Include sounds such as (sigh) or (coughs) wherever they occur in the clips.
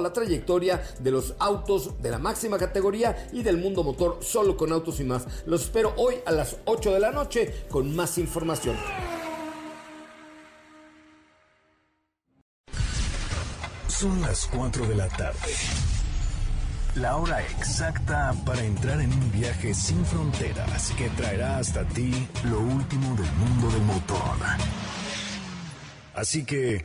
la trayectoria de los autos de la máxima categoría y del mundo motor solo con autos y más. Los espero hoy a las 8 de la noche con más información. Son las 4 de la tarde. La hora exacta para entrar en un viaje sin fronteras que traerá hasta ti lo último del mundo del motor. Así que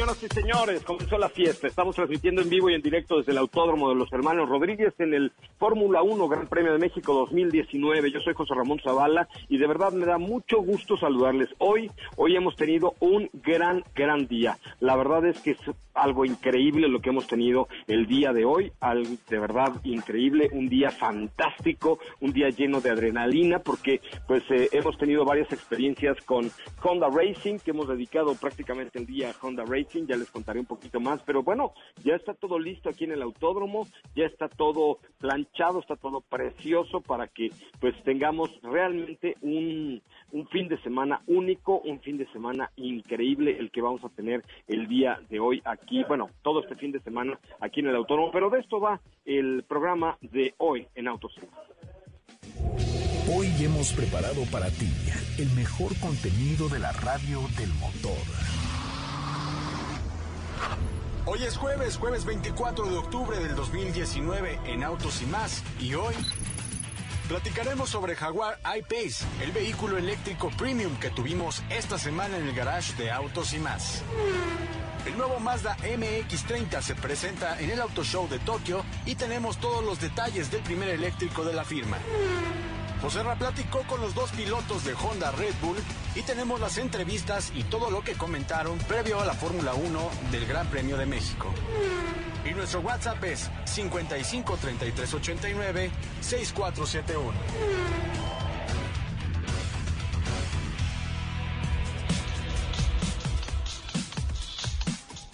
Señoras y señores, comenzó la fiesta. Estamos transmitiendo en vivo y en directo desde el Autódromo de los Hermanos Rodríguez en el Fórmula 1 Gran Premio de México 2019. Yo soy José Ramón Zavala y de verdad me da mucho gusto saludarles. Hoy, hoy hemos tenido un gran, gran día. La verdad es que es algo increíble lo que hemos tenido el día de hoy. Algo de verdad increíble, un día fantástico, un día lleno de adrenalina porque pues eh, hemos tenido varias experiencias con Honda Racing que hemos dedicado prácticamente el día a Honda Racing, ya les contaré un poquito más, pero bueno, ya está todo listo aquí en el autódromo, ya está todo planchado, está todo precioso para que pues tengamos realmente un, un fin de semana único, un fin de semana increíble el que vamos a tener el día de hoy aquí, bueno, todo este fin de semana aquí en el autódromo, pero de esto va el programa de hoy en Autos. Hoy hemos preparado para ti el mejor contenido de la radio del motor. Hoy es jueves, jueves 24 de octubre del 2019 en Autos y más. Y hoy platicaremos sobre Jaguar I-Pace, el vehículo eléctrico premium que tuvimos esta semana en el garage de Autos y más. El nuevo Mazda MX30 se presenta en el Auto Show de Tokio y tenemos todos los detalles del primer eléctrico de la firma. José Ra platicó con los dos pilotos de Honda Red Bull y tenemos las entrevistas y todo lo que comentaron previo a la Fórmula 1 del Gran Premio de México. Y nuestro WhatsApp es 55 33 89 6471.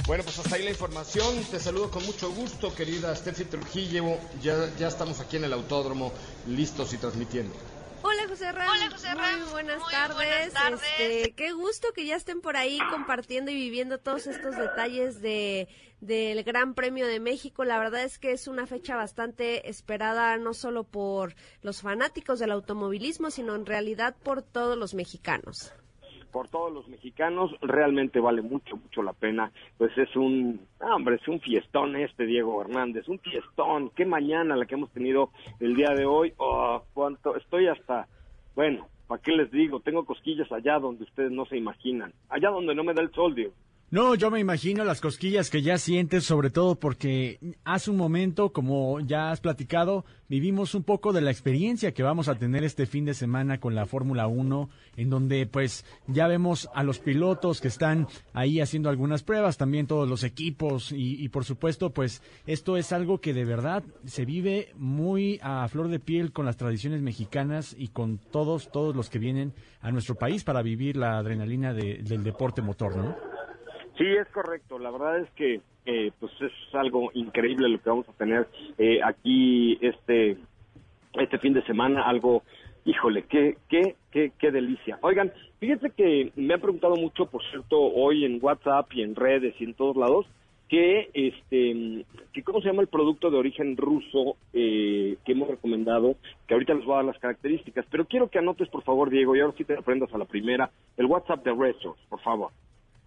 Bueno, pues hasta ahí la información. Te saludo con mucho gusto, querida Steffi Trujillo. Ya, ya estamos aquí en el autódromo, listos y transmitiendo. Hola José Ram. Hola José Ram. Muy buenas tardes. Este, qué gusto que ya estén por ahí compartiendo y viviendo todos estos detalles de del Gran Premio de México. La verdad es que es una fecha bastante esperada no solo por los fanáticos del automovilismo, sino en realidad por todos los mexicanos por todos los mexicanos, realmente vale mucho, mucho la pena. Pues es un, hombre, es un fiestón este Diego Hernández, un fiestón. Qué mañana la que hemos tenido el día de hoy. Oh, cuánto, estoy hasta, bueno, ¿para qué les digo? Tengo cosquillas allá donde ustedes no se imaginan, allá donde no me da el sol. No, yo me imagino las cosquillas que ya sientes, sobre todo porque hace un momento, como ya has platicado, vivimos un poco de la experiencia que vamos a tener este fin de semana con la Fórmula 1, en donde pues ya vemos a los pilotos que están ahí haciendo algunas pruebas, también todos los equipos y, por supuesto pues esto es algo que de verdad se vive muy a flor de piel con las tradiciones mexicanas y con todos, todos los que vienen a nuestro país para vivir la adrenalina de, del deporte motor, ¿no? Sí, es correcto. La verdad es que eh, pues es algo increíble lo que vamos a tener eh, aquí este este fin de semana. Algo, híjole, qué qué qué qué delicia. Oigan, fíjense que me han preguntado mucho, por cierto, hoy en WhatsApp y en redes y en todos lados que este que cómo se llama el producto de origen ruso eh, que hemos recomendado que ahorita les voy a dar las características pero quiero que anotes por favor Diego y ahora sí te aprendas a la primera el WhatsApp de Resos por favor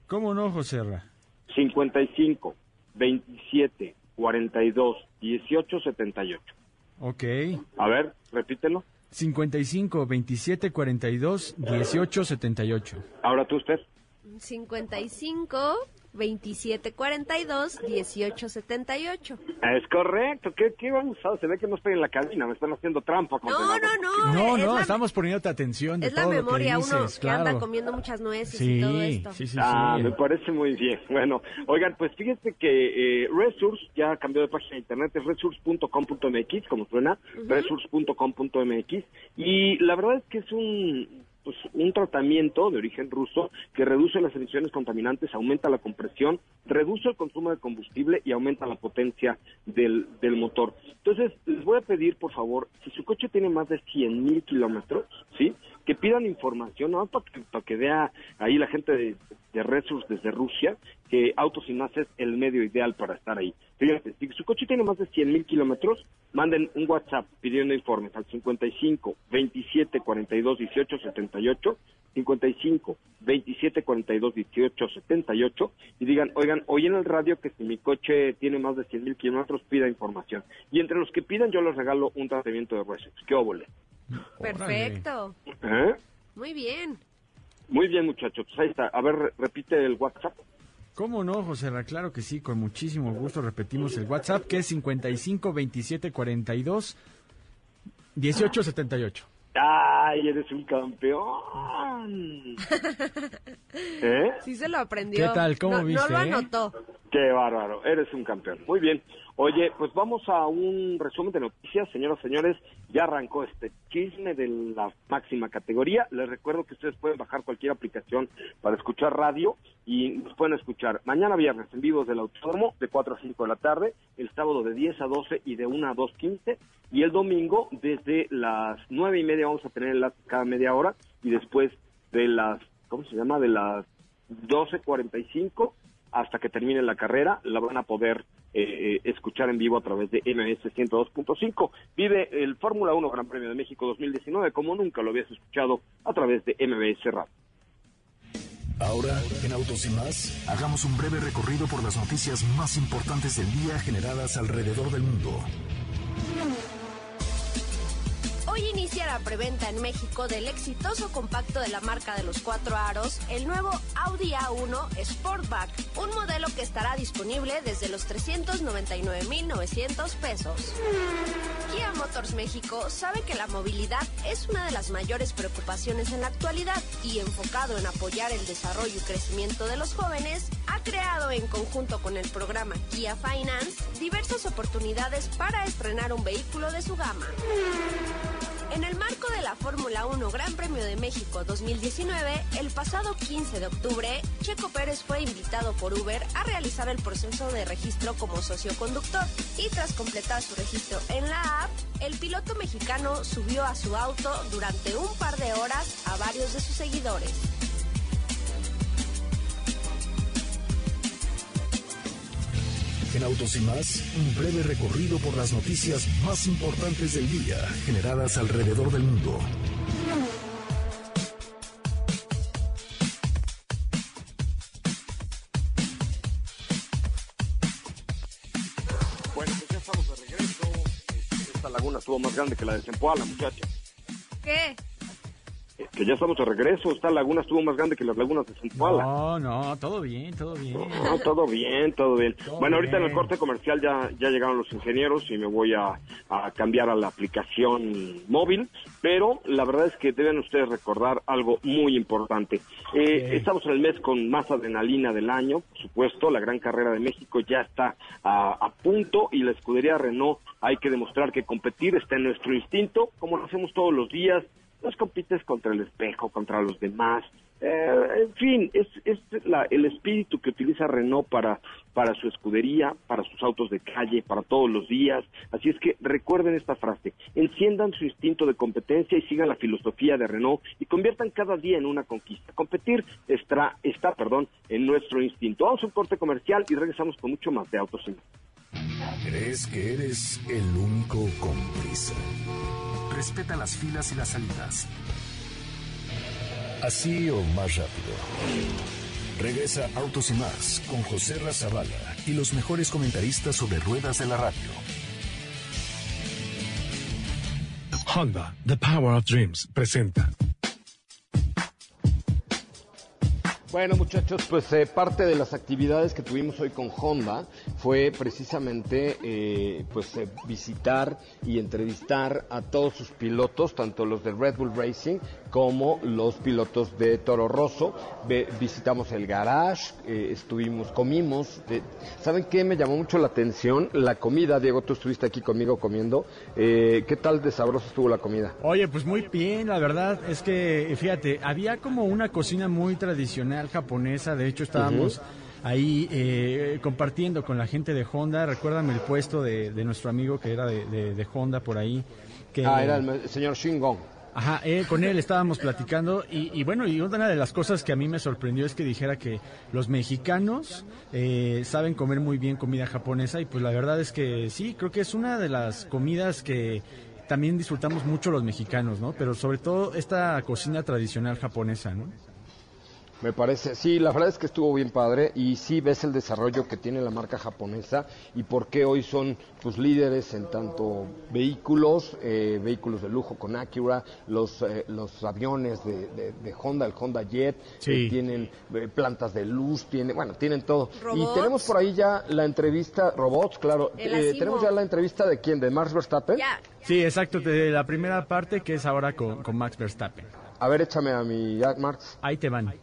¿Cómo no, José Ra? 55 27 42 18 78. Ok. A ver, repítelo. 55 27 42 18 78. Ahora tú, usted. 55 2742 1878. Es correcto. ¿Qué, qué vamos a Se ve que no estoy en la cabina. Me están haciendo trampa. No, no, no. No, es no, la- estamos poniéndote atención de Es la todo lo que memoria, uno dices, que anda comiendo muchas nueces Sí, y todo esto. sí, sí, Ah, sí. me parece muy bien. Bueno, oigan, pues fíjense que eh, Resource ya cambió de página de internet, es resource.com.mx, como suena, resource.com.mx, y la verdad es que es un pues, un tratamiento de origen ruso que reduce las emisiones contaminantes, aumenta la compresión, reduce el consumo de combustible y aumenta la potencia del, del motor. Entonces, les voy a pedir, por favor, si su coche tiene más de 100 mil kilómetros, ¿sí? Que pidan información, ¿no? Para que, vea ahí la gente de, de desde Rusia, que Autos y Más es el medio ideal para estar ahí. Fíjense, si su coche tiene más de 100 mil kilómetros, manden un WhatsApp pidiendo informes al 55 27 42 18 78, 55 27 42 18 78, y digan, oigan, oí en el radio que si mi coche tiene más de 100 mil kilómetros, pida información. Y entre los que pidan, yo les regalo un tratamiento de Resource. ¿Qué óvole? Perfecto. ¿Eh? Muy bien. Muy bien, muchachos. Pues ahí está. A ver, re- repite el WhatsApp. ¿Cómo no, José? Claro que sí, con muchísimo gusto repetimos el WhatsApp que es 55 27 42 18 78. ¡Ay, eres un campeón! (laughs) ¿Eh? Sí se lo aprendió. ¿Qué tal? ¿Cómo no, viste, No lo eh? anotó. ¡Qué bárbaro! Eres un campeón. Muy bien. Oye, pues vamos a un resumen de noticias. Señoras y señores, ya arrancó este chisme de la máxima categoría. Les recuerdo que ustedes pueden bajar cualquier aplicación para escuchar radio y nos pueden escuchar mañana viernes en vivos del Autódromo de 4 a 5 de la tarde, el sábado de 10 a 12 y de 1 a 2.15 y el domingo desde las 9 y media vamos a tener enlace cada media hora y después de las, ¿cómo se llama? De las 12.45 hasta que termine la carrera, la van a poder eh, eh, escuchar en vivo a través de MS 102.5. Vive el Fórmula 1 Gran Premio de México 2019 como nunca lo habías escuchado a través de MBS Radio. Ahora, en Autos y más, hagamos un breve recorrido por las noticias más importantes del día generadas alrededor del mundo. Hoy inicia la preventa en México del exitoso compacto de la marca de los cuatro aros, el nuevo Audi A1 Sportback, un modelo que estará disponible desde los 399.900 pesos. Kia Motors México sabe que la movilidad es una de las mayores preocupaciones en la actualidad y enfocado en apoyar el desarrollo y crecimiento de los jóvenes, ha creado en conjunto con el programa Kia Finance diversas oportunidades para estrenar un vehículo de su gama. En el marco de la Fórmula 1 Gran Premio de México 2019, el pasado 15 de octubre, Checo Pérez fue invitado por Uber a realizar el proceso de registro como socioconductor y tras completar su registro en la app, el piloto mexicano subió a su auto durante un par de horas a varios de sus seguidores. En Autos y más, un breve recorrido por las noticias más importantes del día generadas alrededor del mundo. Bueno, pues ya estamos de regreso. Esta laguna estuvo más grande que la de Zempoala, muchacha. ¿Qué? Que ya estamos de regreso. Esta laguna estuvo más grande que las lagunas de Zempoala. No, no, todo bien, todo bien. No, todo bien, todo bien. Todo bueno, ahorita en el corte comercial ya, ya llegaron los ingenieros y me voy a, a cambiar a la aplicación móvil, pero la verdad es que deben ustedes recordar algo muy importante. Eh. Estamos en el mes con más adrenalina del año, por supuesto, la gran carrera de México ya está a, a punto y la escudería Renault hay que demostrar que competir está en nuestro instinto, como lo hacemos todos los días, nos compites contra el espejo, contra los demás. Eh, en fin, es, el espíritu que utiliza Renault para, su escudería, para sus autos de calle, para todos los días. Así es que recuerden esta frase, enciendan su instinto de competencia y sigan la filosofía de Renault y conviertan cada día en una conquista. Competir está, está perdón, en nuestro instinto. Vamos a un corte comercial y regresamos con mucho más de Autos. ¿Crees que eres el único con prisa? Respeta las filas y las salidas. Así o más rápido. Regresa Autos y más con José Razabala y los mejores comentaristas sobre ruedas de la radio. Honda, The Power of Dreams, presenta. Bueno muchachos, pues eh, parte de las actividades que tuvimos hoy con Honda fue precisamente eh, pues eh, visitar y entrevistar a todos sus pilotos, tanto los de Red Bull Racing como los pilotos de Toro Rosso. Ve- visitamos el garage, eh, estuvimos, comimos. ¿Saben qué me llamó mucho la atención? La comida, Diego, tú estuviste aquí conmigo comiendo. Eh, ¿Qué tal de sabrosa estuvo la comida? Oye, pues muy bien, la verdad es que, fíjate, había como una cocina muy tradicional japonesa, de hecho estábamos ahí eh, compartiendo con la gente de Honda, recuérdame el puesto de, de nuestro amigo que era de, de- de Honda por ahí. Que, Ah, era el me- señor Shingon. Ajá, eh, con él estábamos platicando y, y bueno, y una de las cosas que a mí me sorprendió es que dijera que los mexicanos eh, saben comer muy bien comida japonesa y pues la verdad es que sí, creo que es una de las comidas que también disfrutamos mucho los mexicanos, ¿no? Pero sobre todo esta cocina tradicional japonesa, ¿no? Me parece, sí, la verdad es que estuvo bien padre y sí ves el desarrollo que tiene la marca japonesa y por qué hoy son pues líderes en tanto vehículos, eh, vehículos de lujo con Acura, los eh, los aviones de, de- de Honda, el Honda Jet, Sí. eh, tienen eh, plantas de luz, tiene, bueno, tienen todo. Robots. Y tenemos por ahí ya la entrevista, robots, claro, eh, tenemos ya la entrevista de quién, de Max Verstappen. Sí, exacto, de la primera parte que es ahora con, con Max Verstappen. A ver, échame a mi ya, Max. Ahí te van.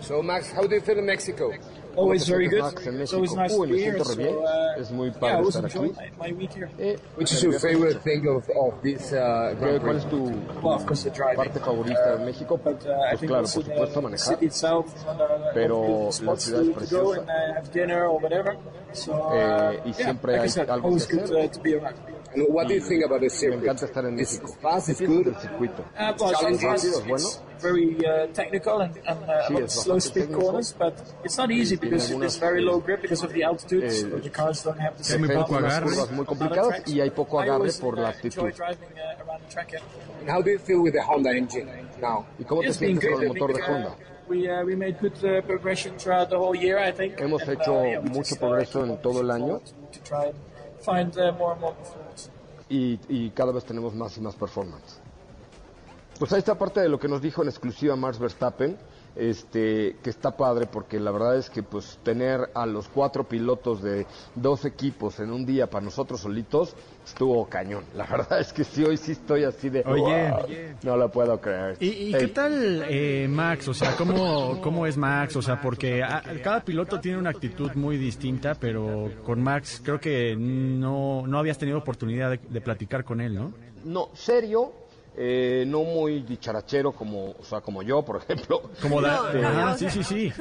So Max, how do you feel in Mexico? Always very good. It's always nice to be here. So, uh, Es muy yeah, padre was estar aquí. my, my week here. Eh, Which is your favorite thing of, of this uh, ¿Qué- Grand ¿Cuál Prix? es tu Well, of course, the driving. parte favorita de México? But uh, I Pues think claro, por supuesto the manejar. city itself, uh, Pero la spots ciudad es to, to go preciosa. and uh, have dinner or whatever. So, uh, Eh, y yeah, siempre like hay said, algo always que good hacer. uh, to be around. And what do you think about the Me circuit? encanta estar en It's fast, it's good. el circuito. Uh, well, sometimes it's, bueno. it's very uh, technical and, and uh, Sí, a lot es slow bastante speed técnico. corners, but it's not easy because algunas, it's very eh, low grip because of the altitude, so eh, the cars don't have the same muy poco power agarre. curvas muy complicadas y hay poco agarre always, por uh, la enjoy actitud. driving uh, around the track, yeah. And how do you feel with the Honda engine now? ¿Y cómo te It's been sientes con el motor de uh, Honda? We, uh, we made good uh, progression throughout the whole year, I think. Hemos And, hecho uh, yeah, we mucho just, uh, progreso keep en on todo el año. To, to try and find uh, more and more performance. Y, y cada vez tenemos más y más performance. Pues ahí está parte de lo que nos dijo en exclusiva Max Verstappen, este, que está padre porque la verdad es que pues tener a los cuatro pilotos de dos equipos en un día para nosotros solitos estuvo cañón. La verdad es que sí, hoy sí estoy así de... Oye. "Wow", no lo puedo creer. ¿Y, y qué tal eh, Max? O sea, ¿cómo, ¿cómo es Max? O sea, porque a- cada piloto tiene una actitud muy distinta, pero con Max creo que no, no habías tenido oportunidad de, de platicar con él, ¿no? No, serio, eh, no muy dicharachero como, o sea, como yo, por ejemplo. Como No, sí, sí, sí.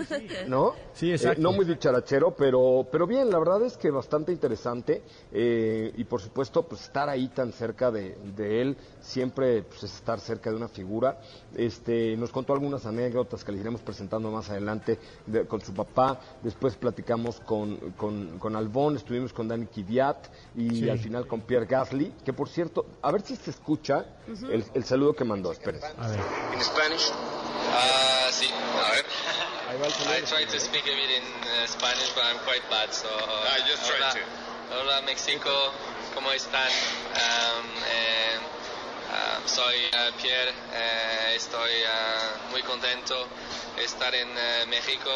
¿no? Sí, exacto. Eh, no muy dicharachero, pero, pero bien, la verdad es que bastante interesante eh, y por supuesto, pues estar ahí tan cerca de, de él siempre pues, es estar cerca de una figura. Este, nos contó algunas anécdotas que le iremos presentando más adelante de- con su papá. Después platicamos con, con, con Albón, estuvimos con Dani Kiviat y Sí. al final con Pierre Gasly, que por cierto, a ver si se escucha el, el saludo que mandó. Espérense. A ver. In Spanish? Uh, sí. A ver. I try to speak a bit in uh, Spanish, but I'm quite bad. So. I just try hola, to. Hola, México. ¿Cómo están? Um, eh, uh, soy uh, Pierre. eh, estoy uh, muy contento de estar en uh, México.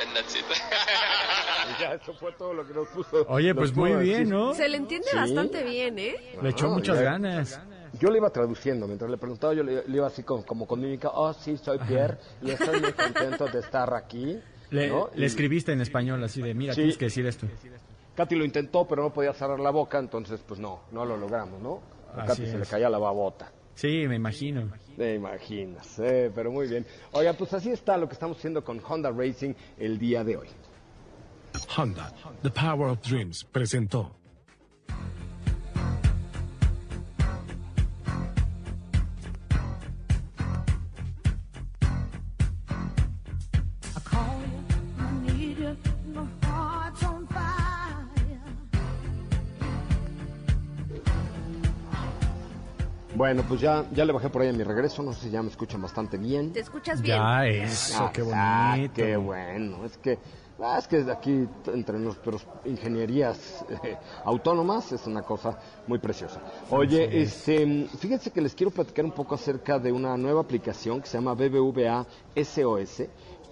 And that's it. (laughs) Ya, eso fue todo lo que nos puso. Oye, nos pues muy decir. bien, ¿no? se le entiende Sí. bastante bien, ¿eh? Le echó Ah, muchas ya. ganas. Yo le iba traduciendo, mientras le preguntaba, yo le, le iba así como, como con mímica, oh sí, soy Pierre y estoy muy contento de estar aquí. Le, ¿no? le Y escribiste en español así de, mira, Sí. tienes que decir esto. Katy lo intentó, pero no podía cerrar la boca, entonces pues no, no lo logramos, ¿no? A Así Katy se le caía la babota. Sí, me imagino. Te imaginas, eh, pero muy bien. Oiga, pues así está lo que estamos haciendo con Honda Racing el día de hoy. Honda, The Power of Dreams, presentó. Bueno, pues ya, ya le bajé por ahí a mi regreso, no sé si ya me escuchan bastante bien. ¿Te escuchas bien? Ya, eso, qué Ah, bonito. qué bueno. Es que Ah, es que aquí entre nuestras ingenierías eh, autónomas es una cosa muy preciosa. Oye, este, fíjense que les quiero platicar un poco acerca de una nueva aplicación que se llama BBVA SOS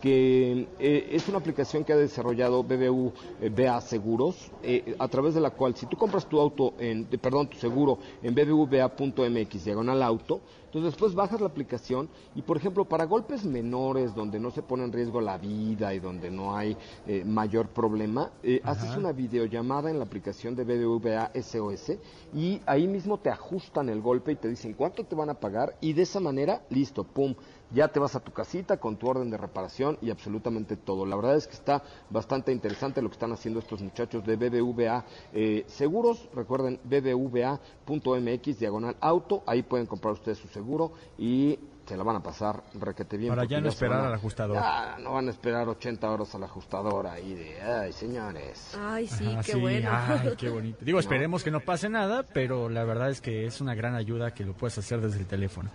que eh, es una aplicación que ha desarrollado BBVA Seguros, eh, a través de la cual si tú compras tu auto, en, perdón, tu seguro en bbva.mx, diagonal auto, entonces después bajas la aplicación y, por ejemplo, para golpes menores donde no se pone en riesgo la vida y donde no hay eh, mayor problema, eh, haces una videollamada en la aplicación de BBVA SOS y ahí mismo te ajustan el golpe y te dicen cuánto te van a pagar y de esa manera, listo, pum, ya te vas a tu casita con tu orden de reparación y absolutamente todo. La verdad es que está bastante interesante lo que están haciendo estos muchachos de BBVA eh, Seguros. Recuerden, bbva.mx, diagonal auto. Ahí pueden comprar ustedes su seguro y se la van a pasar requete bien. Para ya no esperar van a- al ajustador. Ya, no van a esperar 80 horas al ajustador ahí de, ay, señores. Ay, sí, qué sí, bueno. ay, qué (laughs) bonito. Digo, esperemos que no pase nada, pero la verdad es que es una gran ayuda que lo puedes hacer desde el teléfono.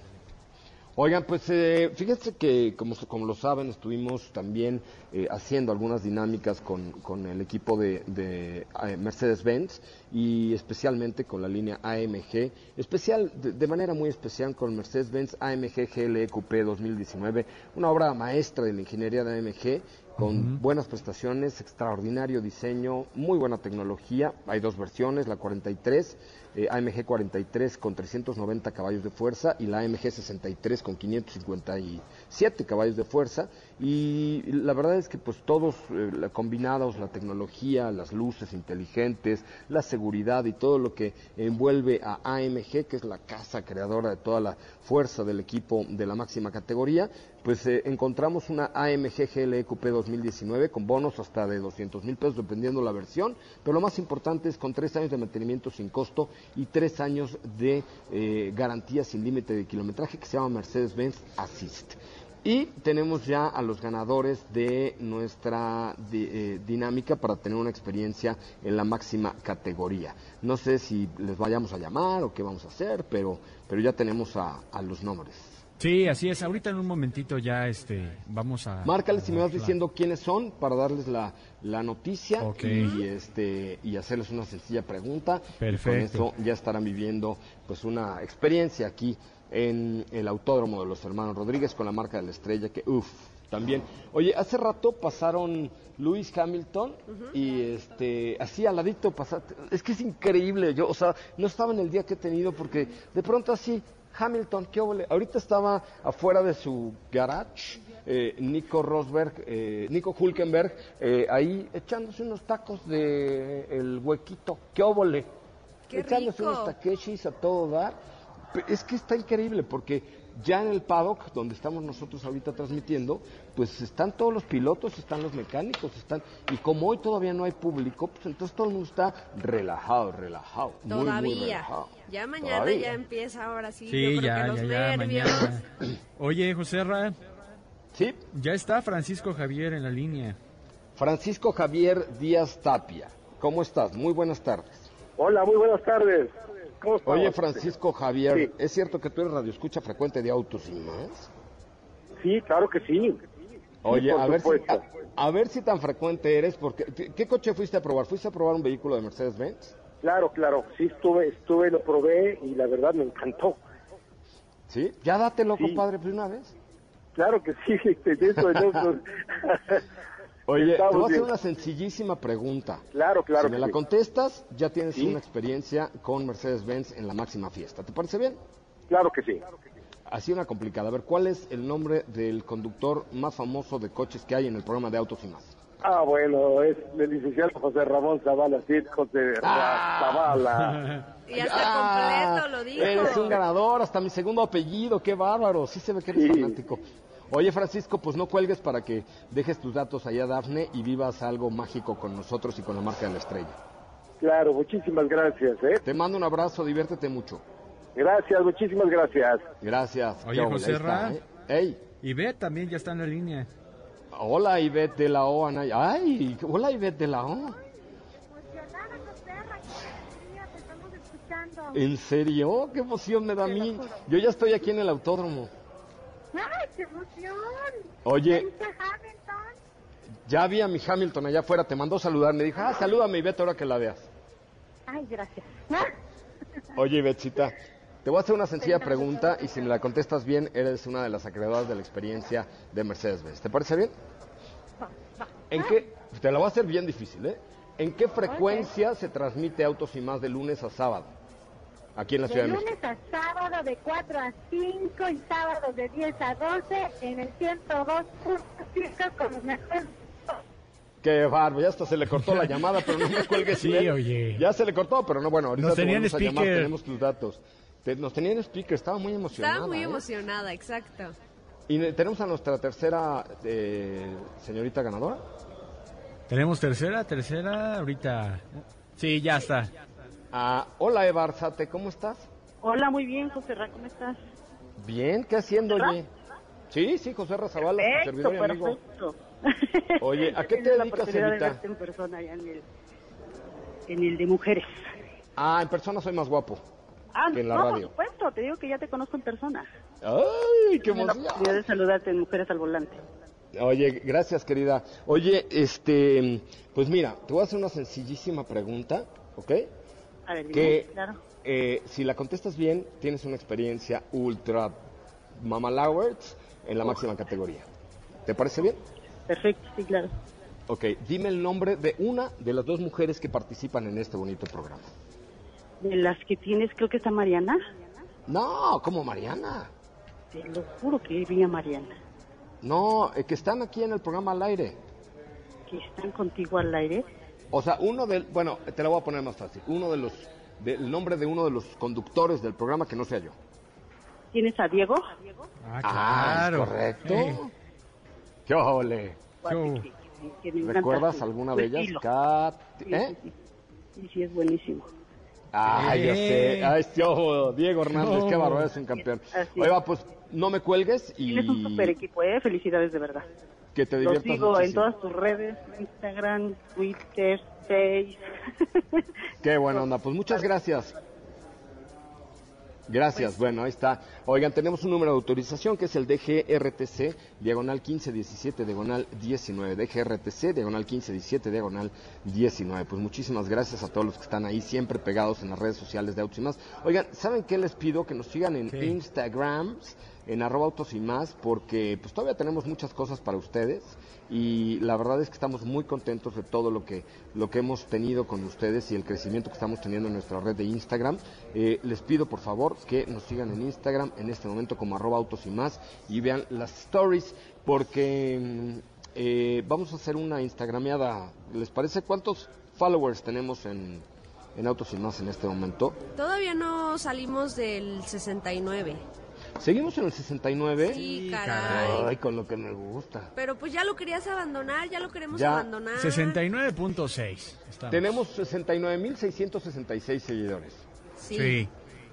Oigan, pues eh, fíjense que, como, como lo saben, estuvimos también eh, haciendo algunas dinámicas con, con el equipo de, de, eh, Mercedes-Benz y especialmente con la línea AMG, especial, de, de manera muy especial con Mercedes-Benz AMG GLE Coupé 2019, una obra maestra de la ingeniería de AMG con buenas prestaciones, extraordinario diseño, muy buena tecnología. Hay dos versiones, la 43, eh, AMG 43 con 390 caballos de fuerza y la AMG 63 con 557 caballos de fuerza. Y la verdad es que pues todos eh, combinados, la tecnología, las luces inteligentes, la seguridad y todo lo que envuelve a AMG, que es la casa creadora de toda la fuerza del equipo de la máxima categoría, pues eh, encontramos una AMG GLE Coupé 2019 con bonos hasta de 200 mil pesos dependiendo la versión, pero lo más importante es con tres años de mantenimiento sin costo y tres años de eh, garantía sin límite de kilometraje que se llama Mercedes-Benz Assist. Y tenemos ya a los ganadores de nuestra eh, dinámica para tener una experiencia en la máxima categoría. No sé si les vayamos a llamar o qué vamos a hacer, pero, pero ya tenemos a los nombres. Sí, así es. Ahorita en un momentito ya este vamos a Márcales si me vas diciendo quiénes son para darles la, la noticia Ok. y este y hacerles una sencilla pregunta. Perfecto. Y con eso ya estarán viviendo pues una experiencia aquí en el Autódromo de los Hermanos Rodríguez con la marca de la estrella que uff, también. Oye, hace rato pasaron Lewis Hamilton y este así al ladito pasaste. Es que es increíble, yo, o sea, no estaba en el día que he tenido porque de pronto así Hamilton, qué óvole. Ahorita estaba afuera de su garage, eh, Nico Rosberg, eh, Nico Hulkenberg, eh, ahí echándose unos tacos de el huequito, qué óvole. Echándose rico. unos takeshis a todo dar. Es que está increíble porque ya en el paddock donde estamos nosotros ahorita transmitiendo, pues están todos los pilotos, están los mecánicos, están y como hoy todavía no hay público, pues entonces todo el mundo está relajado, relajado, muy, muy Todavía. relajado. Ya mañana Todavía. ya empieza ahora sí. Sí, yo creo ya, que los ya, ya, nervios. mañana. Oye, José Ra, Sí, ya está Francisco Javier en la línea. Francisco Javier Díaz Tapia. ¿Cómo estás? Muy buenas tardes. Hola, muy buenas tardes. Oye, Francisco Javier, Sí. ¿es cierto que tú eres radioescucha frecuente de autos y más? Sí, claro que sí. Oye, a ver, si, a, a ver si tan frecuente eres, porque ¿qué, qué coche fuiste a probar? ¿Fuiste a probar un vehículo de Mercedes-Benz? Claro, claro. Sí, estuve, estuve, lo probé y la verdad me encantó. ¿Sí? Ya dátelo, Sí. compadre, pues una vez. Claro que sí, (laughs) este, de eso, de eso. (laughs) Oye, te voy a hacer una sencillísima pregunta. Claro, claro Si me la sí. contestas, ya tienes Sí. una experiencia con Mercedes-Benz en la máxima fiesta. ¿Te parece bien? Claro que sí. Así una complicada. A ver, ¿cuál es el nombre del conductor más famoso de coches que hay en el programa de Autos y Más? Ah, bueno, es el licenciado José Ramón Zavala, sí, José Ra- Zavala. (laughs) Y hasta Ah, completo lo dijo. Eres un ganador, hasta mi segundo apellido, qué bárbaro. Sí se ve que eres Sí. fanático. Oye, Francisco, pues no cuelgues para que dejes tus datos allá, Dafne, y vivas algo mágico con nosotros y con la marca de la estrella. Claro, muchísimas gracias, ¿eh? Te mando un abrazo, diviértete mucho. Gracias, muchísimas gracias. Gracias. Oye, José está, Ra. ¿eh? Ey, Y ve, también ya está en la línea. hola Ivette de la O. Ay, hola Ivette de la O. Estamos escuchando. ¿En serio? ¿Qué emoción me da a mí? Yo ya estoy aquí en el autódromo. ¡Ay, qué emoción! Oye. ¿Ya viste a Hamilton? Ya vi a mi Hamilton allá afuera, te mandó saludar, me dijo, ah, salúdame Ivette ahora que la veas. Ay, gracias. Oye, Ivetcita, te voy a hacer una sencilla pregunta y si me la contestas bien, eres una de las acreedoras de la experiencia de Mercedes-Benz. ¿Te parece bien? ¿En qué? Te la voy a hacer bien difícil, ¿eh? ¿En qué frecuencia se transmite Autos y Más de lunes a sábado? Aquí en la Ciudad De de México. lunes a sábado de 4 a 5 y sábados de 10 a 12 en el 102.5 con los mejores. (laughs) Qué barbo, ya hasta se le cortó la llamada, pero no me cuelgues. Sí, Ivette. oye. Ya se le cortó, pero no, bueno, ahorita Nos te tenían volvemos a llamar, speaker. tenemos tus datos. Te- nos tenían speaker, estaba muy emocionada. Estaba muy ¿eh? emocionada, exacto. Y ne- tenemos a nuestra tercera eh, señorita ganadora. Tenemos tercera, tercera, ahorita. Sí, ya está. Ah, hola Eva Arzate, ¿cómo estás? Hola, muy bien, José Ra, ¿cómo estás? Bien, ¿qué haciendo, oye? Sí, sí, José Razabala, Perfecto, servidor y amigo. perfecto. Oye, ¿a (laughs) qué te dedicas, oportunidad de Evita? verte en persona allá en el, en el de mujeres. Ah, en persona soy más guapo Ah, que en la no, por radio. supuesto, te digo que ya te conozco en persona. Ay, qué Tuve la emoción. oportunidad de saludarte en Mujeres al Volante. Oye, gracias, querida. Oye, este, pues mira, te voy a hacer una sencillísima pregunta, ¿ok? A ver, Que dime, claro. eh, si la contestas bien, tienes una experiencia ultra mamalowers en la máxima categoría. ¿Te parece bien? Perfecto, sí, claro. Ok, dime el nombre de una de las dos mujeres que participan en este bonito programa. De las que tienes, creo que está Mariana. No, como Mariana. Te lo juro que vi a Mariana. No, eh, que están aquí en el programa al aire. Que están contigo al aire. O sea, uno del, bueno, te la voy a poner más fácil. Uno de los, de- el nombre de uno de los conductores del programa que no sea yo. ¿Tienes a Diego? Ah, Ah, claro. correcto. Eh. ¡Qué ole! Que- que ¿Recuerdas alguna de ellas? ¿Eh? sí, sí. Es buenísimo. Ay, yo sé. Ay, este ojo, Diego Hernández, qué Oh. bárbaro, es un campeón. Va, pues no me cuelgues y Tienes un super equipo, ¿eh? Felicidades de verdad. Que te Lo diviertas sigo en muchísimo. todas tus redes, Instagram, Twitter, Face. Qué buena (laughs) onda. Pues muchas gracias. Gracias, bueno, ahí está. Oigan, tenemos un número de autorización que es el DGRTC, diagonal 1517, diagonal 19. DGRTC, diagonal 1517, diagonal 19. Pues muchísimas gracias a todos los que están ahí siempre pegados en las redes sociales de Autos y Más. Oigan, ¿saben qué les pido? Que nos sigan en Instagram, en arroba autos y más, porque pues todavía tenemos muchas cosas para ustedes y la verdad es que estamos muy contentos de todo lo que, lo que hemos tenido con ustedes y el crecimiento que estamos teniendo en nuestra red de Instagram. Eh, les pido por favor que nos sigan en Instagram en este momento como arroba autos y más y vean las stories porque mm, eh, vamos a hacer una instagrameada. ¿Les parece cuántos followers tenemos en, en Autos y más en este momento? Todavía no salimos del 69. ¿Seguimos en el 69? Sí, caray. Ay, con lo que me gusta. Pero pues ya lo querías abandonar, ya lo queremos Ya. abandonar. 69.6. estamos. Tenemos 69.666 seguidores. Sí. Sí.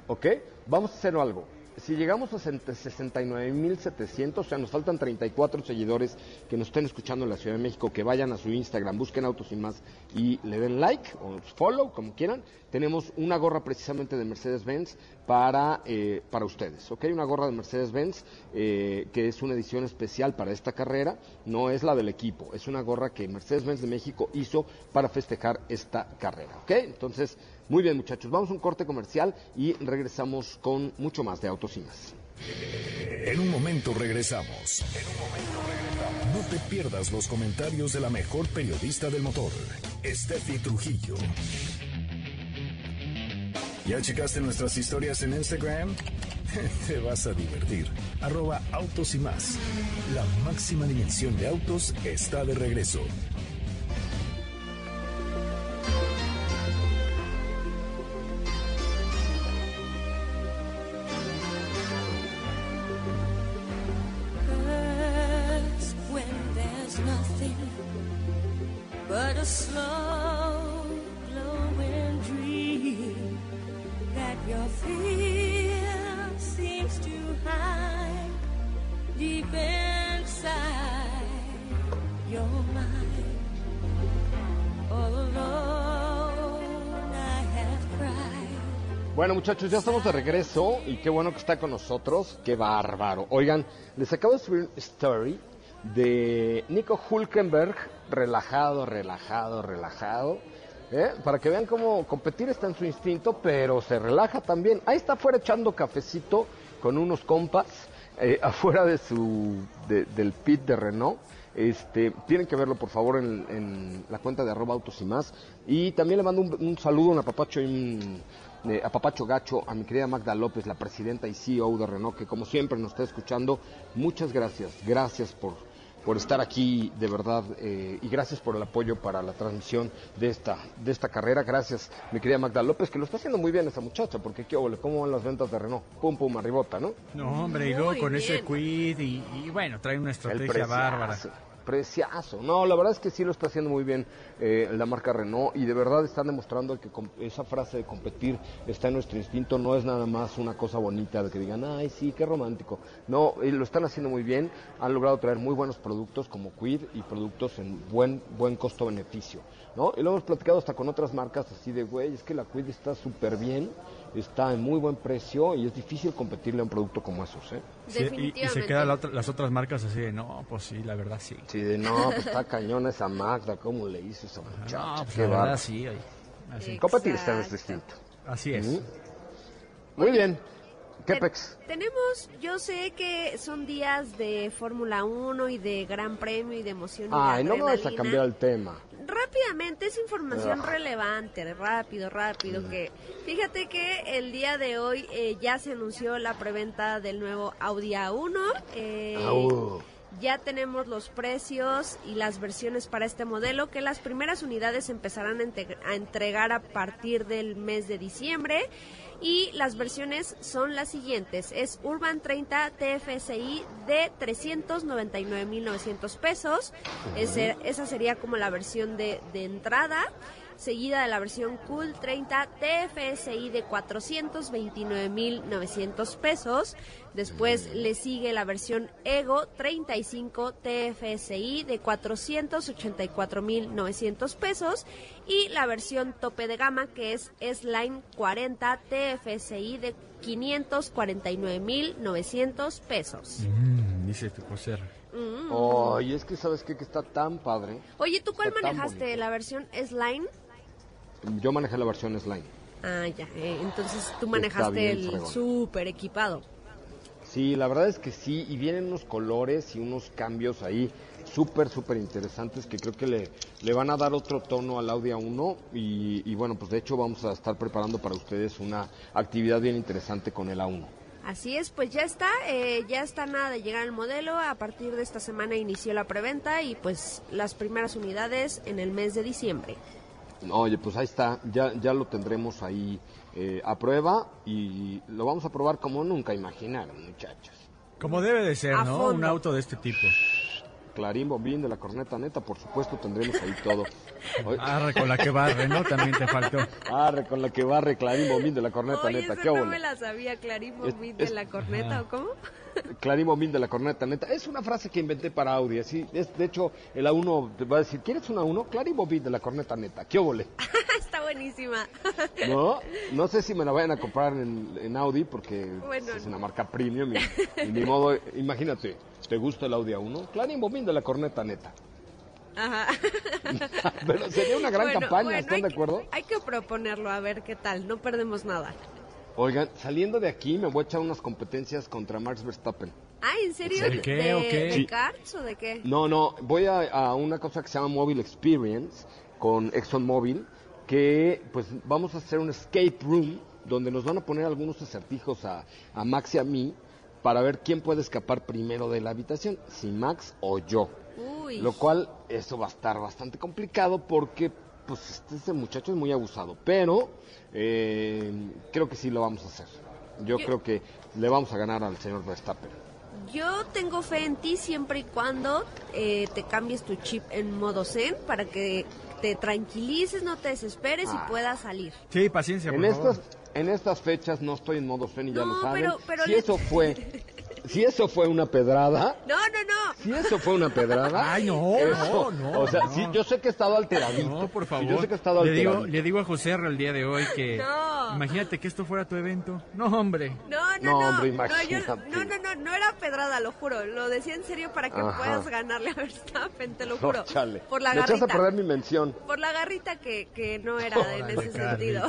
¿Ok? Vamos a hacer algo. Si llegamos a 69.700, o sea, nos faltan 34 seguidores que nos estén escuchando en la Ciudad de México, que vayan a su Instagram, busquen Autos y Más y le den like o follow, como quieran. Tenemos una gorra precisamente de Mercedes-Benz para, eh, para ustedes, ¿ok? Una gorra de Mercedes-Benz eh, que es una edición especial para esta carrera, no es la del equipo, es una gorra que Mercedes-Benz de México hizo para festejar esta carrera, ¿ok? Entonces, muy bien muchachos, vamos a un corte comercial y regresamos con mucho más de Autos y Más. En un momento regresamos. En un momento regresamos. No te pierdas los comentarios de la mejor periodista del motor, Steffi Trujillo. ¿Ya checaste nuestras historias en Instagram? (laughs) Te vas a divertir. Arroba autos y más. La máxima dimensión de autos está de regreso. Your fear seems to hide deep inside your mind. All alone I have cried. Bueno muchachos, ya estamos de regreso y qué bueno que está con nosotros, qué bárbaro. Oigan, les acabo de subir un story de Nico Hulkenberg, relajado, relajado, relajado. ¿Eh? Para que vean cómo competir está en su instinto, pero se relaja también. Ahí está afuera echando cafecito con unos compas, eh, (laughs) afuera de su, de- del pit de Renault. Este, tienen que verlo por favor en, la cuenta de arroba autos y más. Y también le mando un, saludo, un apapacho y eh, apapacho gacho a mi querida Magda López, la presidenta y CEO de Renault, que como siempre nos está escuchando. Muchas gracias, gracias por, por estar aquí de verdad eh, y gracias por el apoyo para la transmisión de esta, de esta carrera. Gracias, mi querida Magda López, que lo está haciendo muy bien esa muchacha, porque qué ole, cómo van las ventas de Renault. Pum, pum, arribota, ¿no? No, hombre, y luego con ese quid y, y bueno, trae una estrategia preciazo, bárbara. Preciazo. No, la verdad es que sí lo está haciendo muy bien eh, la marca Renault y de verdad están demostrando que esa frase de competir está en nuestro instinto, no es nada más una cosa bonita de que digan, ay, sí, qué romántico. No, eh, lo están haciendo muy bien, han logrado traer muy buenos productos como Quid y productos en buen, buen costo-beneficio. ¿no? Y lo hemos platicado hasta con otras marcas así de, güey, es que la Quid está súper bien, está en muy buen precio y es difícil competirle a un producto como esos. ¿eh? Sí, y, y se quedan la otra- las otras marcas así de, no, pues sí, la verdad sí. Sí, de no, pues está cañona esa Magda, ¿cómo le hizo esa muchacha? No, pues Qué la verdad sí. así. En nuestro instinto. Así es. Ujú. Muy bien. ¿Qué Te- pex? Tenemos, yo sé que son días de Fórmula 1 y de Gran Premio y de emoción y de Ay, no me vas a adrenalina. cambiar el tema. Rápidamente es información Ah. relevante, rápido, rápido, Mm. que fíjate que el día de hoy eh, ya se anunció la preventa del nuevo Audi A1. eh. Ya tenemos los precios y las versiones para este modelo, que las primeras unidades empezarán a, entregar a partir del mes de diciembre. Y las versiones son las siguientes. Es Urban 30 TFSI de 399.900 pesos. Ese- esa sería como la versión de, de entrada. Seguida de la versión Cool 30 TFSI de 429.900 pesos. Después le sigue la versión Ego 35 TFSI de 484.900 pesos. Y la versión tope de gama que es S-Line 40 TFSI de 549.900 pesos. Mm, dice tu José. Mm. Oye, es que sabes qué? que está tan padre. Oye, ¿tú cuál manejaste? ¿La versión S-Line? Yo manejé la versión Slime. Ah, ya. eh, entonces tú manejaste el fregón. súper equipado. Sí, la verdad es que sí, y vienen unos colores y unos cambios ahí súper, súper interesantes que creo que le, le van a dar otro tono al Audi A1 y, y bueno, pues de hecho vamos a estar preparando para ustedes una actividad bien interesante con el A1. Así es, pues ya está, eh, ya está nada de llegar el modelo. A partir de esta semana inició la preventa y pues las primeras unidades en el mes de diciembre. Oye, pues ahí está, ya, ya lo tendremos ahí eh, a prueba y lo vamos a probar como nunca imaginaron, muchachos. Como debe de ser, A ¿no? fondo. Un auto de este tipo. Clarín, bombín de la corneta neta, por supuesto tendremos ahí todo. Oye, Arre con la que barre, ¿no? También te faltó. arre con la que barre Clarín, bombín de la corneta Oye, neta, qué no me la sabía, Clarín Es- Bombín de es- la corneta, ¿o cómo? Clarín Bombín de la corneta neta. Es una frase que inventé para Audi. Así, es, de hecho, el A1 te va a decir, ¿quieres una A1? Clarín Bombín de la corneta neta. ¿Qué óvole? (laughs) está buenísima. (laughs) ¿No? No sé si me la vayan a comprar en, en Audi porque Bueno, es una marca premium y, y ni modo, imagínate, ¿te gusta el Audi A1? Clarín Bombín de la corneta neta. Ajá. (laughs) Pero sería una gran Bueno, campaña, bueno, ¿están de que- acuerdo? hay que proponerlo, a ver qué tal, no perdemos nada. Oigan, saliendo de aquí me voy a echar unas competencias contra Max Verstappen. Ah, ¿en serio? ¿En serio? ¿Qué, ¿De, o qué? de Sí. karts o de qué? No, no, voy a, a una cosa que se llama Mobile Experience con ExxonMobil, que pues vamos a hacer un escape room donde nos van a poner algunos acertijos a, a Max y a mí para ver quién puede escapar primero de la habitación, si Max o yo. Uy. Lo cual, eso va a estar bastante complicado porque pues este, este muchacho es muy abusado, pero eh, creo que sí lo vamos a hacer. Yo Yo- creo que le vamos a ganar al señor Verstappen. Yo tengo fe en ti siempre y cuando eh, te cambies tu chip en modo zen para que te tranquilices, no te desesperes Ah. y puedas salir. Sí, paciencia, por En favor. estas, en estas fechas no estoy en modo zen y ya lo saben. pero- pero si le- eso fue, (laughs) si eso fue una pedrada, No, no, no. si eso fue una pedrada. Ay, no, eso- no, no, O sea, no. sí, yo sé que he estado alteradito. No, por sí, favor. Yo sé que he estado le, digo, alteradito. le digo a José R el día de hoy que No. Imagínate que esto fuera tu evento. No, hombre. No, no, No, no. hombre, no, yo- imagínate. no, no, no, no era pedrada, lo juro. Lo decía en serio para que Ajá. puedas ganarle a Verstappen, te lo No, juro. chale. Por la Me echaste a garrita. perder mi mención. Por la garrita que, que no (laughs) era en ese sentido.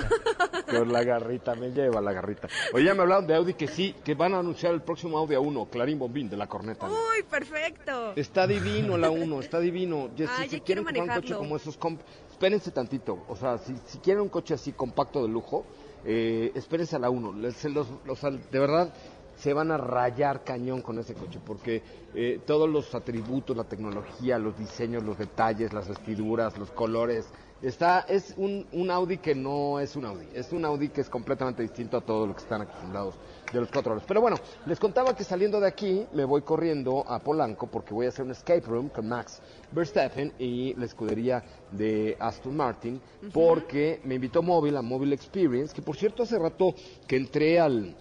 Con la garrita, me lleva la garrita. Oye, ya me hablaron de Audi que sí, que van a anunciar el próximo Audi A1, Clarín Bombín, de la corneta. Uy, perfecto. Está divino la 1, está divino. Ya, Ah, si, ya si quiero quieren un coche como esos, comp- espérense tantito. O sea, si, si quieren un coche así compacto de lujo, eh, espérense a la 1. Les- se los- los- de verdad, se van a rayar cañón con ese coche, porque eh, todos los atributos, la tecnología, los diseños, los detalles, las vestiduras, los colores, está es un, un Audi que no es un Audi, es un Audi que es completamente distinto a todo lo que están acostumbrados de los cuatro horas. Pero bueno, les contaba que saliendo de aquí me voy corriendo a Polanco porque voy a hacer un escape room con Max Verstappen y la escudería de Aston Martin, porque me invitó Móvil a Mobile Experience, que por cierto hace rato que entré al,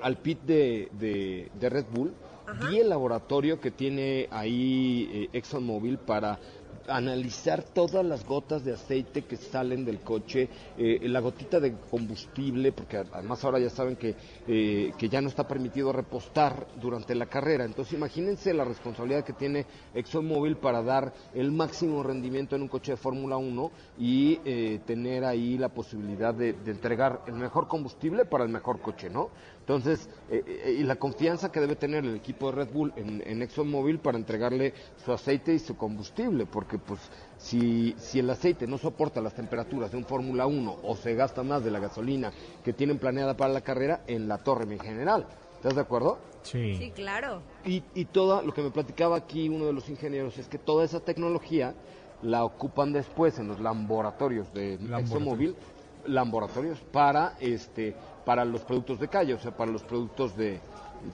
al pit de, de- de Red Bull, vi el laboratorio que tiene ahí eh, ExxonMobil para analizar todas las gotas de aceite que salen del coche, eh, la gotita de combustible, porque además ahora ya saben que, eh, que ya no está permitido repostar durante la carrera. Entonces imagínense la responsabilidad que tiene ExxonMobil para dar el máximo rendimiento en un coche de Fórmula 1 y eh, tener ahí la posibilidad de, de entregar el mejor combustible para el mejor coche, ¿no? Entonces, eh, eh, y la confianza que debe tener el equipo de Red Bull en, en ExxonMobil para entregarle su aceite y su combustible, porque pues si, si el aceite no soporta las temperaturas de un Fórmula 1 o se gasta más de la gasolina que tienen planeada para la carrera, en la torre en general. ¿Estás de acuerdo? Sí. Sí, claro. Y, y toda, lo que me platicaba aquí uno de los ingenieros es que toda esa tecnología la ocupan después en los laboratorios de ExxonMobil, laboratorios para este para los productos de calle, o sea, para los productos de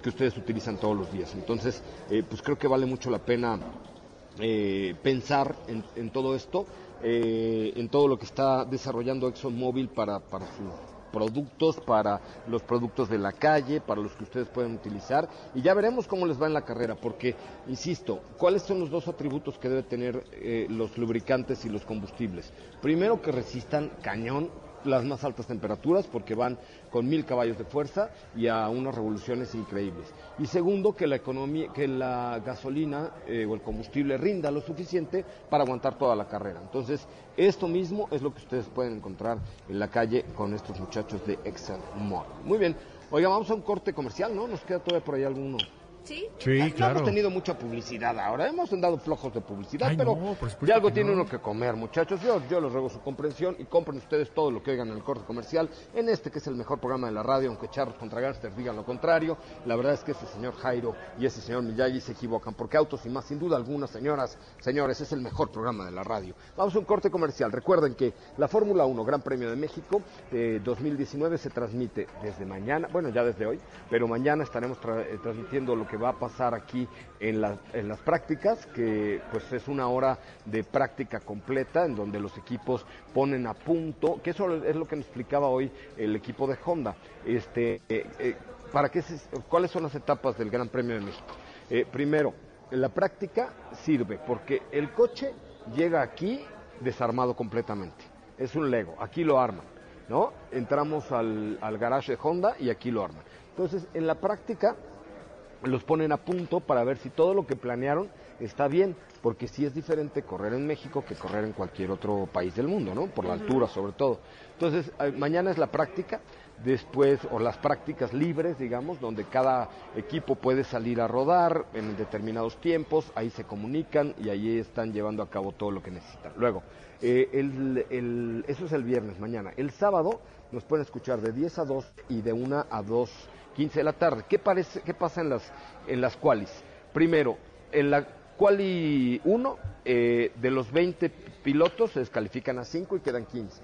que ustedes utilizan todos los días. Entonces, eh, pues creo que vale mucho la pena eh, pensar en, en todo esto, eh, en todo lo que está desarrollando ExxonMobil para, para sus productos, para los productos de la calle, para los que ustedes pueden utilizar y ya veremos cómo les va en la carrera, porque, insisto, ¿cuáles son los dos atributos que deben tener eh, los lubricantes y los combustibles? Primero, que resistan cañón las más altas temperaturas porque van con mil caballos de fuerza y a unas revoluciones increíbles. Y segundo, que la economía, que la gasolina eh, o el combustible rinda lo suficiente para aguantar toda la carrera. Entonces, esto mismo es lo que ustedes pueden encontrar en la calle con estos muchachos de ExxonMobil. Muy bien. Oiga, vamos a un corte comercial, ¿no? Nos queda todavía por ahí alguno. Sí. Sí, No claro. hemos tenido mucha publicidad ahora, hemos andado flojos de publicidad, Ay, pero no, ya algo tiene no. uno que comer, muchachos. Yo, yo les ruego su comprensión y compren ustedes todo lo que oigan en el corte comercial, en este que es el mejor programa de la radio, aunque Charros contra Gangsters digan lo contrario. La verdad es que ese señor Jairo y ese señor Miyagi se equivocan, porque Autos y más, sin duda alguna, señoras, señores, es el mejor programa de la radio. Vamos a un corte comercial. Recuerden que la Fórmula 1 Gran Premio de México eh, 2019 se transmite desde mañana, bueno, ya desde hoy, pero mañana estaremos tra- eh, transmitiendo lo que va a pasar aquí en, la- en las prácticas, que pues es una hora de práctica completa en donde los equipos ponen a punto, que eso es lo que nos explicaba hoy el equipo de Honda. Este, eh, eh, ¿para qué se- ¿Cuáles son las etapas del Gran Premio de México? Eh, primero, la práctica sirve porque el coche llega aquí desarmado completamente. Es un Lego, aquí lo arman, ¿no? Entramos al, al garage de Honda y aquí lo arman. Entonces, en la práctica los ponen a punto para ver si todo lo que planearon está bien, porque sí es diferente correr en México que correr en cualquier otro país del mundo, ¿no? Por la altura sobre todo. Entonces, eh, mañana es la práctica, después, o las prácticas libres, digamos, donde cada equipo puede salir a rodar en determinados tiempos, ahí se comunican y ahí están llevando a cabo todo lo que necesitan. Luego, eh, el- el- eso es el viernes, mañana. El sábado nos pueden escuchar de 10 a 2 y de 1 a 2, 15 de la tarde. ¿Qué, parece, qué pasa en las, en las qualis? Primero, en la quali 1, eh, de los 20 pilotos se descalifican a 5 y quedan 15.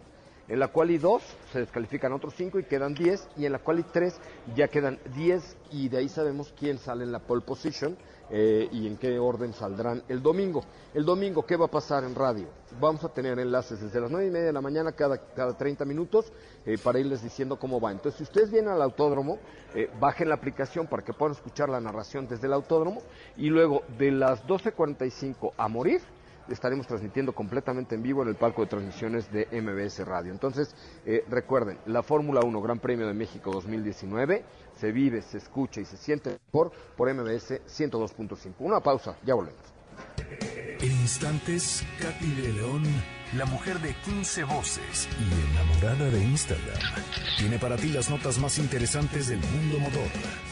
En la quali 2 se descalifican otros 5 y quedan 10. Y en la quali 3 ya quedan 10 y de ahí sabemos quién sale en la pole position eh, y en qué orden saldrán el domingo. El domingo, ¿qué va a pasar en radio? Vamos a tener enlaces desde las 9 y media de la mañana cada, cada 30 minutos eh, para irles diciendo cómo va. Entonces, si ustedes vienen al autódromo, eh, bajen la aplicación para que puedan escuchar la narración desde el autódromo y luego de las 12.45 a morir estaremos transmitiendo completamente en vivo en el palco de transmisiones de MBS Radio. Entonces, eh, recuerden, la Fórmula 1 Gran Premio de México 2019 se vive, se escucha y se siente mejor por MBS 102.5. Una pausa, ya volvemos. En instantes, Katy de León, la mujer de 15 voces y enamorada de Instagram, tiene para ti las notas más interesantes del mundo motor.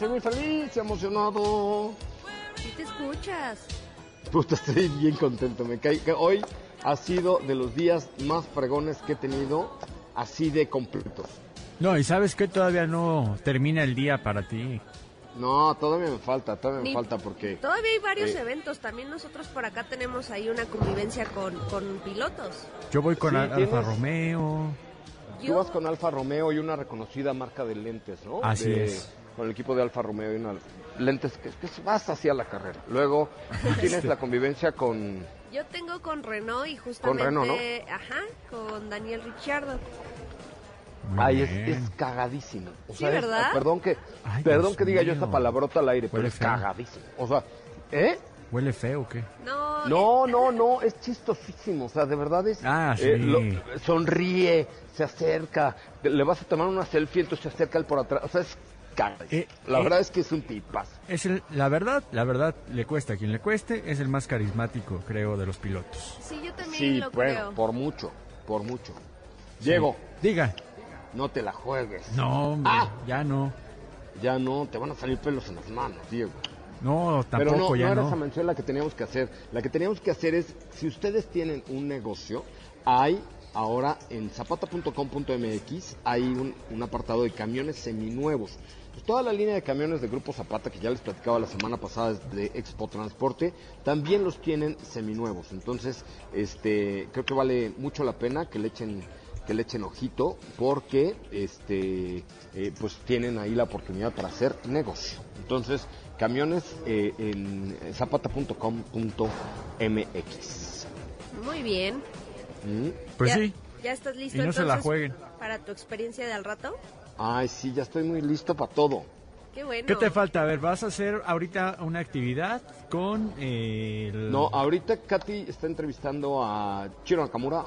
Autódromo y estoy muy feliz emocionado. ¿Sí te escuchas? Puta, (laughs) estoy bien contento. Me cae que hoy ha sido de los días más fregones que he tenido, así de completos. No, y sabes que todavía no termina el día para ti. No, todavía me falta, todavía me falta porque... Todavía hay varios Eh. eventos. También nosotros por acá tenemos ahí una convivencia con, con pilotos. Yo voy con Sí, Al- tienes- Alfa Romeo. Tú vas con Alfa Romeo y una reconocida marca de lentes, ¿no? Así De- es. Con el equipo de Alfa Romeo y una lentes que, que vas hacia la carrera. Luego tú tienes la convivencia con... Yo tengo con Renault y justamente... Renault, ¿no? Ajá, con Daniel Ricciardo. Ay, es, es cagadísimo. O Sí, es- ¿verdad? perdón que, Ay, perdón Dios que diga yo esta palabrota al aire, pero Huele es feo. cagadísimo. O sea, ¿eh? ¿Huele feo o qué? No, No, no, (laughs) no, es chistosísimo. O sea, de verdad es. Ah, eh, sí. lo- sonríe, se acerca, le vas a tomar una selfie, entonces se acerca él por atrás. O sea, es Eh, La eh. verdad es que es un tipazo. Es el, la verdad, la verdad, le cuesta a quien le cueste, es el más carismático, creo, de los pilotos. Sí, yo también Sí, lo bueno, creo. por mucho, por mucho. Diego, Diga. no te la juegues. No, hombre, Ah. ya no. Ya no, te van a salir pelos en las manos, Diego. No, Pero tampoco, no, ya no era no. esa mención la que teníamos que hacer. La que teníamos que hacer es, si ustedes tienen un negocio, hay ahora en zapata.com.mx, hay un, apartado de camiones seminuevos. Pues toda la línea de camiones de Grupo Zapata, que ya les platicaba la semana pasada de Expo Transporte, también los tienen seminuevos. Entonces, este, creo que vale mucho la pena que le echen que le echen ojito porque este eh, pues tienen ahí la oportunidad para hacer negocio. Entonces, camiones eh, en zapata.com.mx. Muy bien. ¿Mm? Pues ¿Ya, sí. ¿Ya estás listo Y no se la jueguen. para tu experiencia de al rato? Ay, sí, ya estoy muy listo para todo. Qué bueno. ¿Qué te falta? A ver, vas a hacer ahorita una actividad con eh, el... No, ahorita Katy está entrevistando a Chiro Nakamura,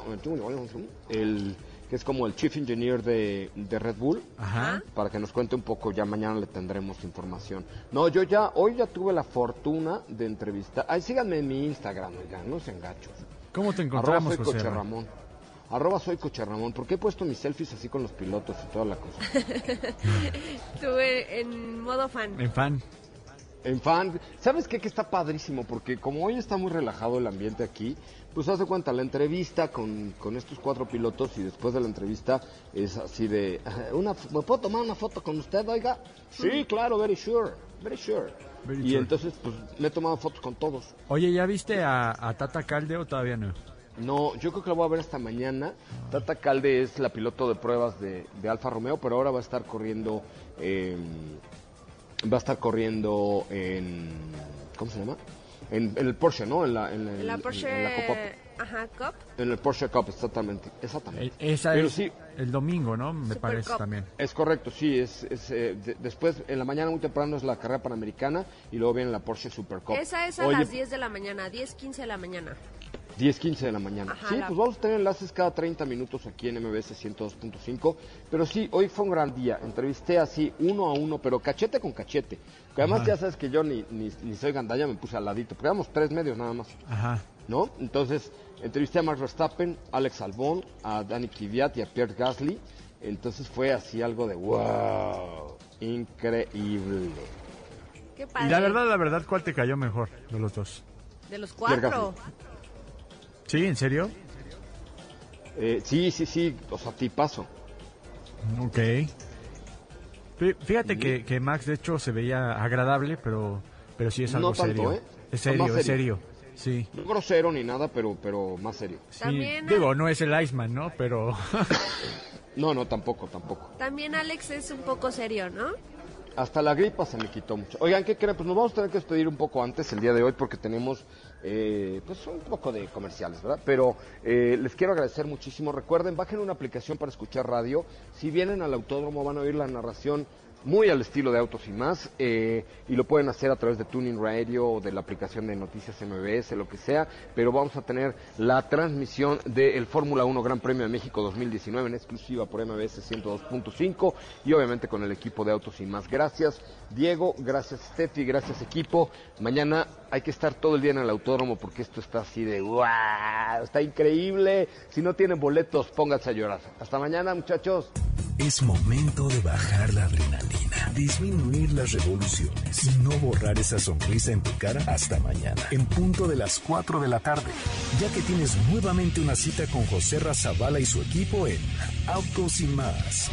el que es como el chief engineer de, de Red Bull. Ajá. para que nos cuente un poco, ya mañana le tendremos información. No, yo ya, hoy ya tuve la fortuna de entrevistar. Ay, síganme en mi Instagram, oigan, no sean gachos. ¿Cómo te Arroba encontramos, soy José? Ramón. Arroba soy Coche Ramón. ¿Por qué he puesto mis selfies así con los pilotos y toda la cosa? (laughs) Estuve en modo fan. En fan. En fan, ¿sabes qué? Que está padrísimo, porque como hoy está muy relajado el ambiente aquí, pues hace cuenta la entrevista con, con estos cuatro pilotos y después de la entrevista es así de, una, ¿me puedo tomar una foto con usted, oiga? Sí, claro, very sure, very sure. Very y sure. entonces, pues, me he tomado fotos con todos. Oye, ¿ya viste a, a Tata Calde o todavía no? No, yo creo que la voy a ver esta mañana. Tata Calde es la piloto de pruebas de, de Alfa Romeo, pero ahora va a estar corriendo, eh, va a estar corriendo en, ¿cómo se llama? En, en el Porsche, ¿no? En la, en, el- La en Porsche... la Copa- Ajá, Cup. en el Porsche Cup, exactamente, exactamente. E- Esa Pero es sí, el domingo, ¿no? Me Super parece Cup. también. es correcto, sí, es, es, eh, de- después en la mañana muy temprano es la carrera panamericana y luego viene la Porsche Super Cup. Esa es a Oye, las 10 de la mañana, 10, 15 de la mañana. 10, 15 de la mañana. Ajá, sí, la- pues vamos a tener enlaces cada 30 minutos aquí en MBS 102.5. Pero sí, hoy fue un gran día. Entrevisté así uno a uno, pero cachete con cachete. Que además Ajá. ya sabes que yo ni, ni, ni soy gandalla, me puse al ladito. Porque éramos tres medios nada más, Ajá. ¿no? Entonces, Entrevisté a Max Verstappen, Alex Albon, a Danny Kvyat y a Pierre Gasly. Entonces fue así algo de wow, increíble. Qué Y padre. la verdad, la verdad, ¿cuál te cayó mejor de los dos? De los Pierre cuatro. ¿Sí? ¿En serio? Eh, sí, sí, sí, o sea, tipazo. Ok. Fí- Fíjate que, que Max, de hecho, se veía agradable, pero, pero sí es No algo tanto, serio. ¿eh? Es serio, más es serio. serio. Sí. No grosero ni nada, pero, pero más serio. sí. También- Digo, no es el Iceman, ¿no? Pero... (coughs) No, no, tampoco, tampoco. También Alex es un poco serio, ¿no? Hasta la gripa se me quitó mucho. Oigan, ¿qué creen? Pues nos vamos a tener que despedir un poco antes el día de hoy porque tenemos eh, pues un poco de comerciales, ¿verdad? Pero eh, les quiero agradecer muchísimo. Recuerden, bajen una aplicación para escuchar radio. Si vienen al autódromo van a oír la narración muy al estilo de Autos y más eh, y lo pueden hacer a través de Tuning Radio o de la aplicación de Noticias MBS, lo que sea, pero vamos a tener la transmisión del Fórmula 1 Gran Premio de México 2019 en exclusiva por MBS 102.5 y obviamente con el equipo de Autos y más. Gracias Diego, gracias Steffi, gracias equipo. Mañana hay que estar todo el día en el autódromo porque esto está así de wow, está increíble. Si no tienen boletos, pónganse a llorar. Hasta mañana muchachos. Es momento de bajar la adrenalina, disminuir las revoluciones y no borrar esa sonrisa en tu cara hasta mañana, en punto de las 4 de la tarde, ya que tienes nuevamente una cita con José Razabala y su equipo en Autos y más.